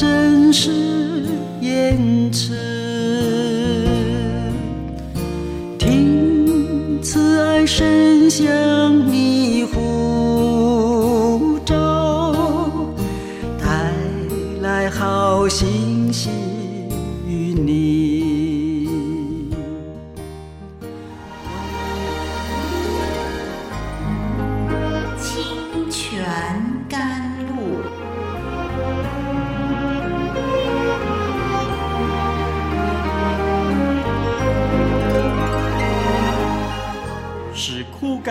真实言辞，听慈爱声响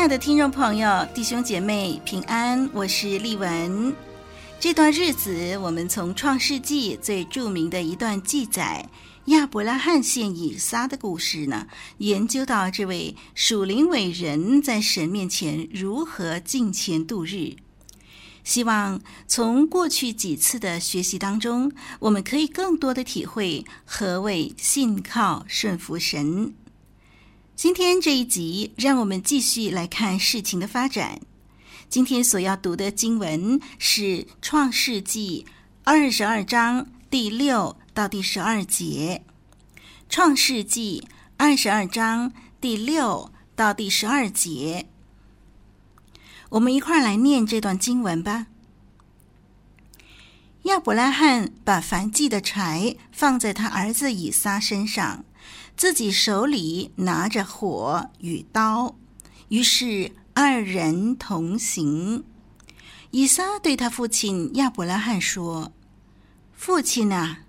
亲爱的听众朋友、弟兄姐妹平安，我是丽文。这段日子，我们从创世纪最著名的一段记载亚伯拉罕献以撒的故事呢，研究到这位属灵伟人在神面前如何敬虔度日。希望从过去几次的学习当中，我们可以更多的体会何谓信靠顺服神。今天这一集，让我们继续来看事情的发展。今天所要读的经文是《创世纪》二十二章第六到第十二节。《创世纪》二十二章第六到第十二节，我们一块儿来念这段经文吧。亚伯拉罕把燔祭的柴放在他儿子以撒身上。自己手里拿着火与刀，于是二人同行。以撒对他父亲亚伯拉罕说：“父亲啊！”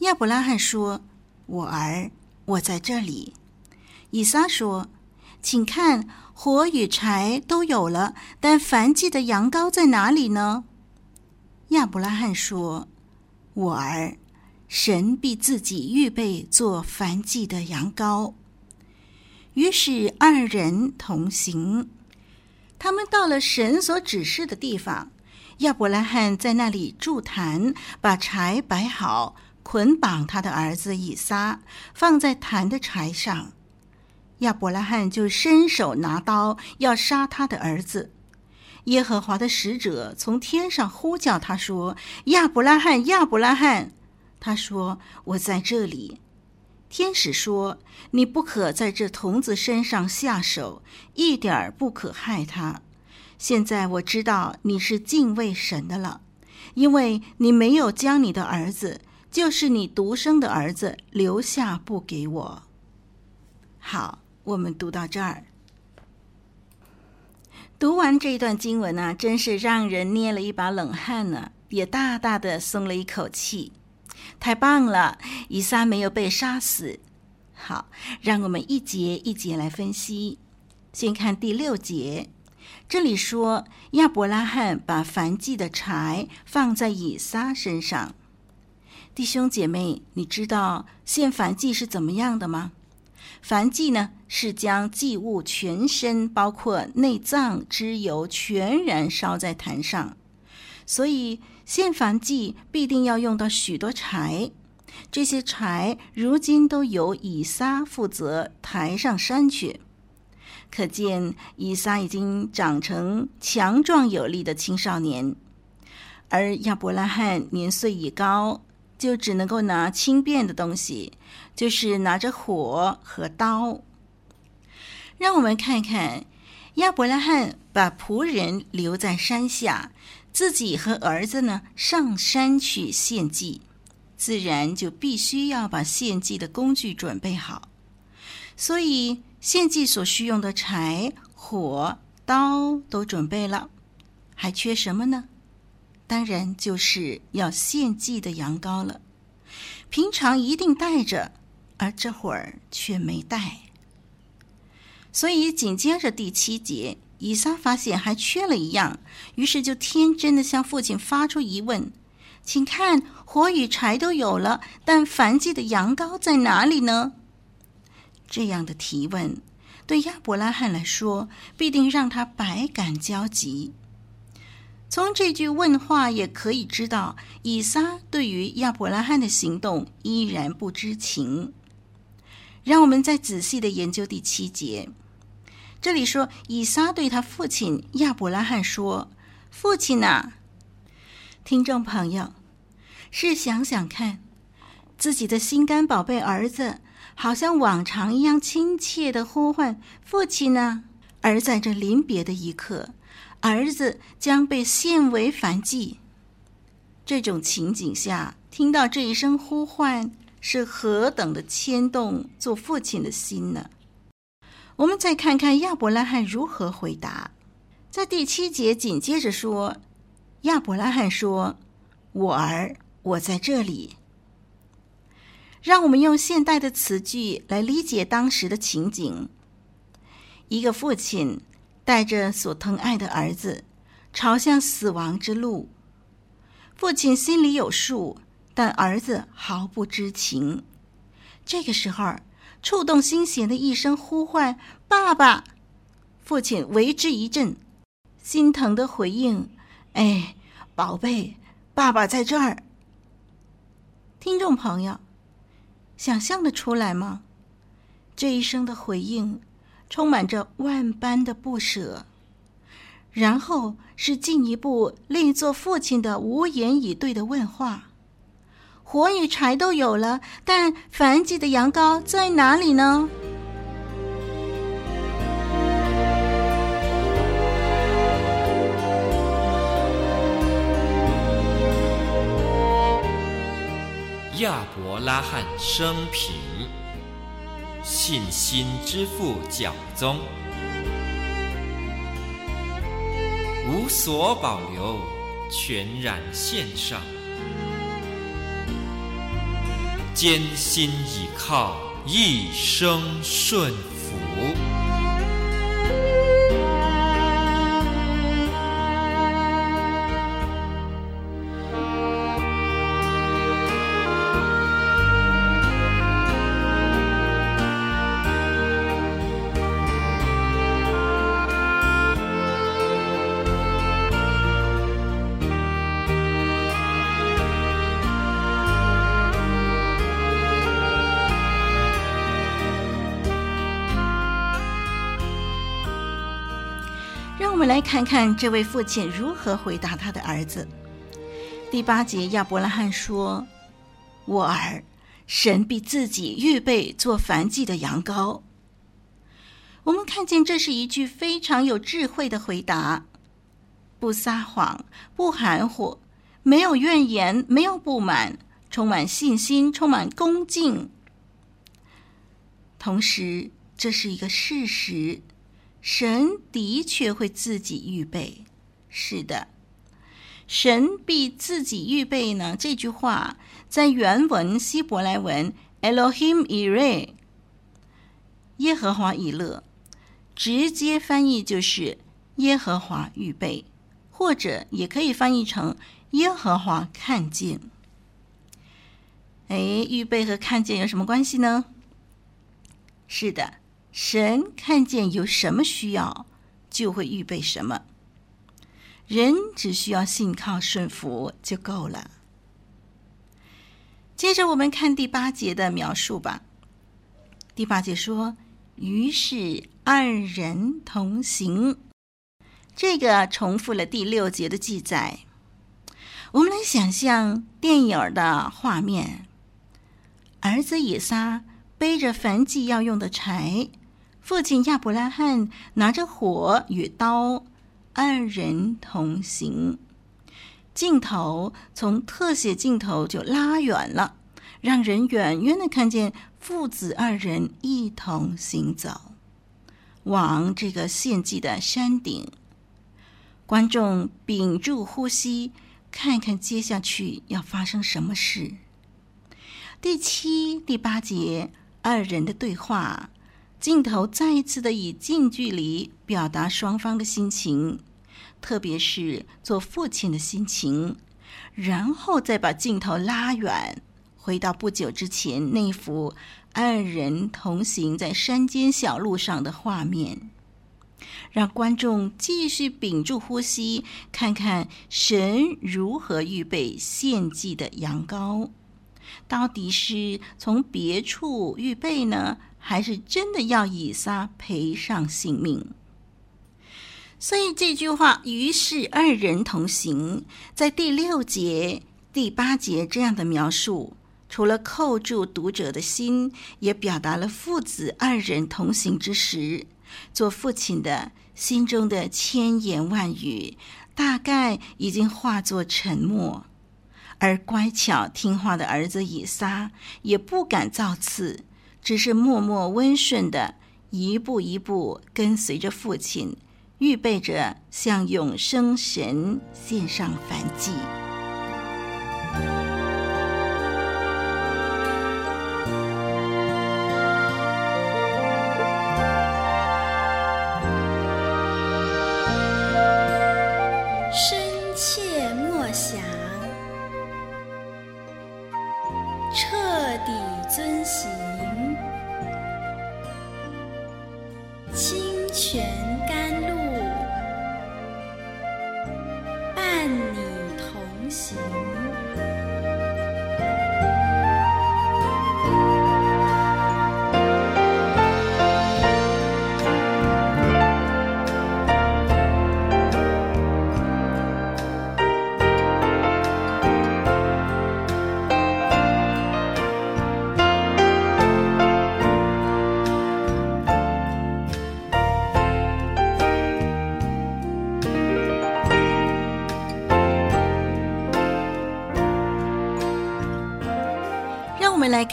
亚伯拉罕说：“我儿，我在这里。”以撒说：“请看，火与柴都有了，但燔祭的羊羔在哪里呢？”亚伯拉罕说：“我儿。”神必自己预备做燔祭的羊羔。于是二人同行，他们到了神所指示的地方。亚伯拉罕在那里筑坛，把柴摆好，捆绑他的儿子以撒，放在坛的柴上。亚伯拉罕就伸手拿刀要杀他的儿子。耶和华的使者从天上呼叫他说：“亚伯拉罕，亚伯拉罕！”他说：“我在这里。”天使说：“你不可在这童子身上下手，一点不可害他。现在我知道你是敬畏神的了，因为你没有将你的儿子，就是你独生的儿子，留下不给我。”好，我们读到这儿。读完这段经文呢、真是让人捏了一把冷汗呢，也大大的松了一口气。太棒了，以撒没有被杀死。好，让我们一节一节来分析。先看第六节，这里说亚伯拉罕把燔祭的柴放在以撒身上。弟兄姐妹，你知道献燔祭是怎么样的吗？燔祭呢，是将祭物全身，包括内脏、脂油，全然烧在坛上。所以献燔祭必定要用到许多柴，这些柴如今都由以撒负责抬上山去。可见以撒已经长成强壮有力的青少年，而亚伯拉罕年岁已高，就只能够拿轻便的东西，就是拿着火和刀。让我们看看亚伯拉罕把仆人留在山下，自己和儿子呢上山去献祭，自然就必须要把献祭的工具准备好。所以献祭所需用的柴、火、刀都准备了，还缺什么呢？当然就是要献祭的羊羔了。平常一定带着，而这会儿却没带。所以紧接着第七节，以撒发现还缺了一样，于是就天真的向父亲发出疑问：“请看，火与柴都有了，但燔祭的羊羔在哪里呢？”这样的提问对亚伯拉罕来说，必定让他百感交集。从这句问话也可以知道，以撒对于亚伯拉罕的行动依然不知情。让我们再仔细的研究第七节。这里说，以撒对他父亲亚伯拉罕说：“父亲呐，听众朋友，试想想看，自己的心肝宝贝儿子，好像往常一样亲切的呼唤父亲呢。而在这临别的一刻，儿子将被献为燔祭。这种情景下，听到这一声呼唤。”是何等的牵动做父亲的心呢？我们再看看亚伯拉罕如何回答。在第七节紧接着说：“亚伯拉罕说，我儿，我在这里。”让我们用现代的词句来理解当时的情景：一个父亲带着所疼爱的儿子朝向死亡之路，父亲心里有数。但儿子毫不知情。这个时候，触动心弦的一声呼唤：“爸爸！”父亲为之一振，心疼的回应：“哎，宝贝，爸爸在这儿。”听众朋友，想象的出来吗？这一声的回应，充满着万般的不舍，然后是进一步令做父亲的无言以对的问话。火与柴都有了，但燔祭的羊羔在哪里呢？亚伯拉罕生平，信心之父讲宗，无所保留，全然献上。艰辛倚靠，一生顺服。来看看这位父亲如何回答他的儿子。第八节，亚伯拉罕说：“我儿，神必自己预备做燔祭的羊羔。”我们看见这是一句非常有智慧的回答，不撒谎，不含糊，没有怨言，没有不满，充满信心，充满恭敬。同时，这是一个事实。神的确会自己预备，是的，神必自己预备呢。这句话在原文希伯来文 Elohim ire，耶和华以勒，直接翻译就是耶和华预备，或者也可以翻译成耶和华看见。哎，预备和看见有什么关系呢？是的。神看见有什么需要，就会预备什么。人只需要信靠顺服就够了。接着我们看第八节的描述吧。第八节说：“于是二人同行。”这个重复了第六节的记载。我们来想象电影的画面：儿子以撒背着燔祭要用的柴。父亲亚伯拉罕拿着火与刀，二人同行。镜头从特写镜头就拉远了，让人远远的看见父子二人一同行走，往这个献祭的山顶。观众屏住呼吸，看看接下去要发生什么事。第七、第八节，二人的对话，镜头再一次的以近距离表达双方的心情，特别是做父亲的心情，然后再把镜头拉远，回到不久之前那幅二人同行在山间小路上的画面，让观众继续屏住呼吸，看看神如何预备献祭的羊羔。到底是从别处预备呢，还是真的要以撒赔上性命？所以这句话“于是二人同行”在第六节、第八节这样的描述，除了扣住读者的心，也表达了父子二人同行之时，做父亲的心中的千言万语，大概已经化作沉默。而乖巧听话的儿子以撒也不敢造次，只是默默温顺的一步一步跟随着父亲，预备着向永生神献上燔祭。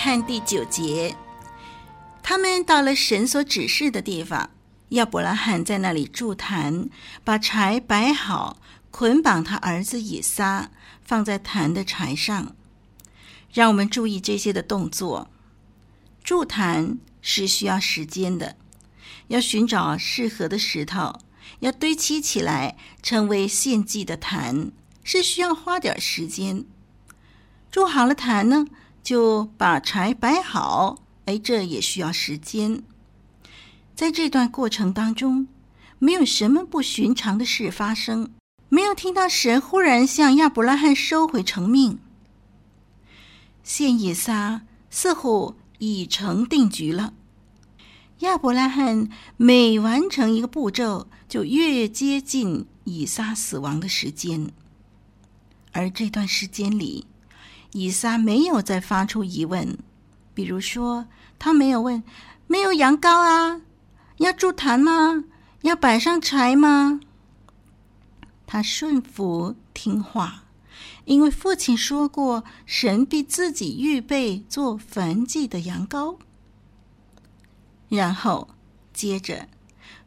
看第九节，他们到了神所指示的地方，亚伯拉罕在那里筑坛，把柴摆好，捆绑他儿子以撒，放在坛的柴上。让我们注意这些的动作。筑坛是需要时间的，要寻找适合的石头，要堆砌起来成为献祭的坛，是需要花点时间。筑好了坛呢，就把柴摆好，哎，这也需要时间。在这段过程当中，没有什么不寻常的事发生，没有听到神忽然向亚伯拉罕收回成命。现以撒似乎已成定局了。亚伯拉罕每完成一个步骤，就越接近以撒死亡的时间，而这段时间里。以撒没有再发出疑问，比如说，他没有问：“没有羊羔啊？要筑坛吗？要摆上柴吗？”他顺服听话，因为父亲说过，神必自己预备做燔祭的羊羔。然后，接着，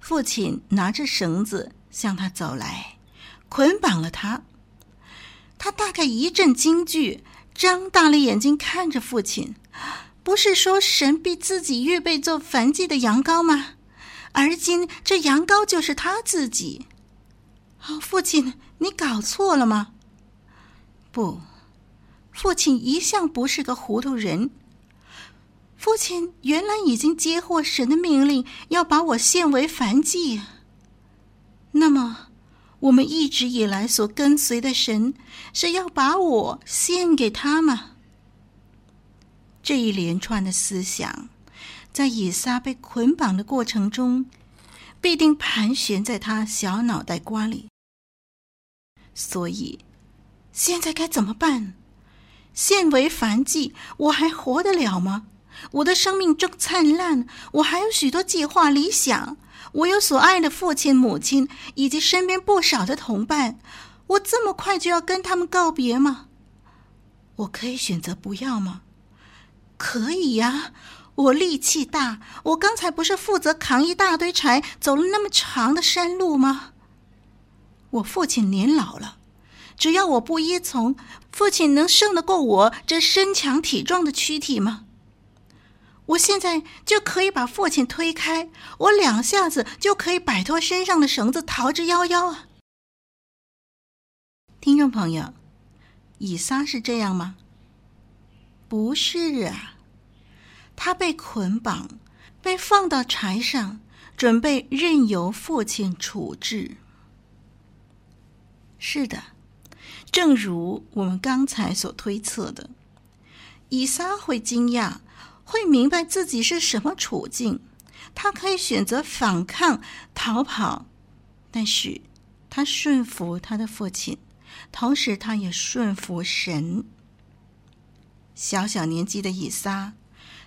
父亲拿着绳子向他走来，捆绑了他。他大概一阵惊惧。张大了眼睛看着父亲，不是说神必自己预备做燔祭的羊羔吗？而今这羊羔就是他自己。哦，父亲，你搞错了吗？不，父亲一向不是个糊涂人。父亲原来已经接获神的命令，要把我献为燔祭。那么。我们一直以来所跟随的神，是要把我献给他吗？这一连串的思想，在以撒被捆绑的过程中，必定盘旋在他小脑袋瓜里。所以，现在该怎么办？献为燔祭，我还活得了吗？我的生命正灿烂，我还有许多计划理想，我有所爱的父亲、母亲，以及身边不少的同伴。我这么快就要跟他们告别吗？我可以选择不要吗？可以呀，我力气大，我刚才不是负责扛一大堆柴，走了那么长的山路吗？我父亲年老了，只要我不依从，父亲能胜得过我这身强体壮的躯体吗？我现在就可以把父亲推开，我两下子就可以摆脱身上的绳子，逃之夭夭啊！听众朋友，以撒是这样吗？不是啊，他被捆绑，被放到柴上，准备任由父亲处置。是的，正如我们刚才所推测的，以撒会惊讶，会明白自己是什么处境，他可以选择反抗、逃跑，但是他顺服他的父亲。同时，他也顺服神。小小年纪的以撒，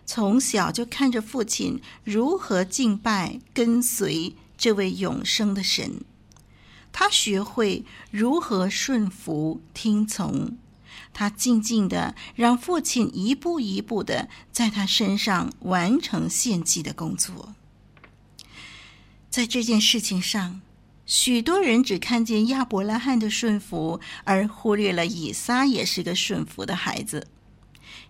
从小就看着父亲如何敬拜、跟随这位永生的神。他学会如何顺服、听从。他静静的让父亲一步一步的在他身上完成献祭的工作。在这件事情上，许多人只看见亚伯拉罕的顺服，而忽略了以撒也是个顺服的孩子，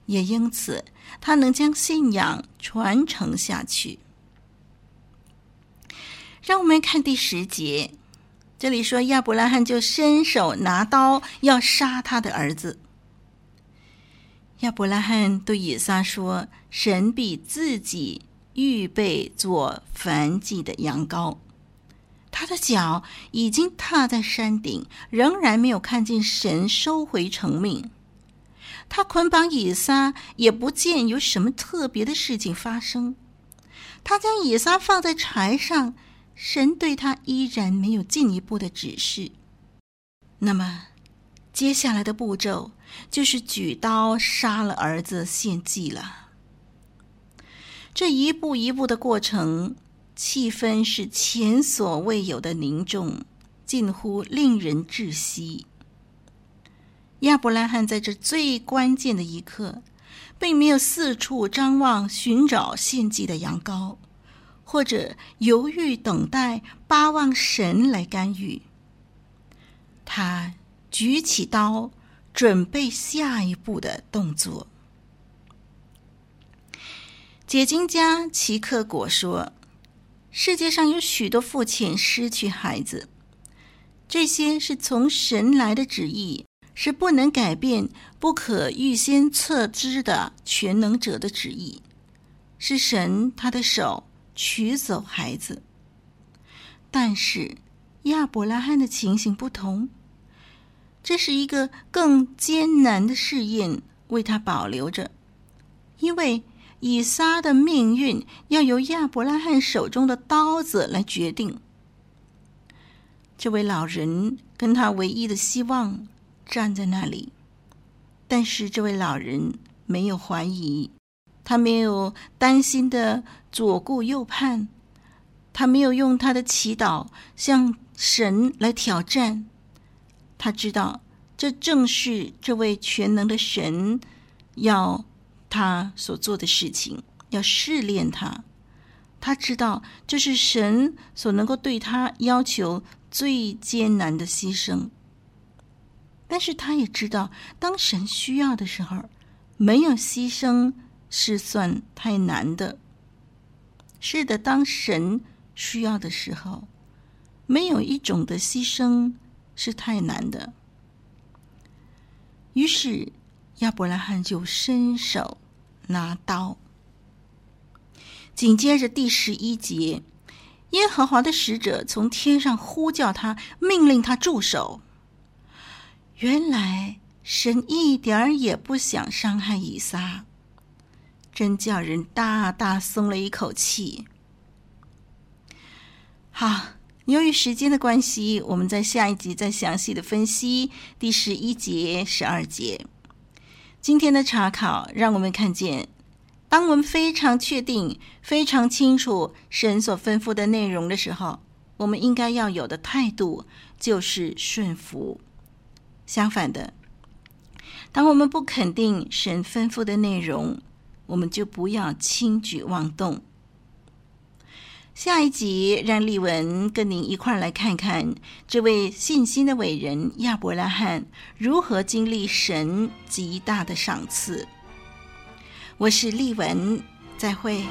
也因此他能将信仰传承下去。让我们看第十节，这里说亚伯拉罕就伸手拿刀要杀他的儿子。亚伯拉罕对以撒说：“神必自己预备做燔祭的羊羔。”他的脚已经踏在山顶，仍然没有看见神收回成命。他捆绑以撒，也不见有什么特别的事情发生。他将以撒放在柴上，神对他依然没有进一步的指示。那么，接下来的步骤就是举刀杀了儿子献祭了。这一步一步的过程。气氛是前所未有的凝重，近乎令人窒息。亚伯拉罕在这最关键的一刻，并没有四处张望寻找献祭的羊羔，或者犹豫等待巴望神来干预。他举起刀，准备下一步的动作。解经家齐克果说。世界上有许多父亲失去孩子，这些是从神来的旨意，是不能改变、不可预先测知的全能者的旨意，是神他的手取走孩子。但是亚伯拉罕的情形不同，这是一个更艰难的试验为他保留着，因为。以撒的命运要由亚伯拉罕手中的刀子来决定。这位老人跟他唯一的希望站在那里，但是这位老人没有怀疑，他没有担心的左顾右盼，他没有用他的祈祷向神来挑战。他知道，这正是这位全能的神要。他所做的事情要试炼他，他知道这是神所能够对他要求最艰难的牺牲。但是他也知道，当神需要的时候，没有牺牲是算太难的。是的，当神需要的时候，没有一种的牺牲是太难的。于是。亚伯拉罕就伸手拿刀，紧接着第十一节，耶和华的使者从天上呼叫他，命令他住手。原来神一点儿也不想伤害以撒，真叫人大大松了一口气。好，由于时间的关系，我们在下一集再详细的分析第十一节、十二节。今天的查考让我们看见，当我们非常确定、非常清楚神所吩咐的内容的时候，我们应该要有的态度就是顺服。相反的，当我们不肯定神吩咐的内容，我们就不要轻举妄动。下一集，让丽文跟您一块儿来看看这位信心的伟人亚伯拉罕如何经历神极大的赏赐。我是丽文，再会。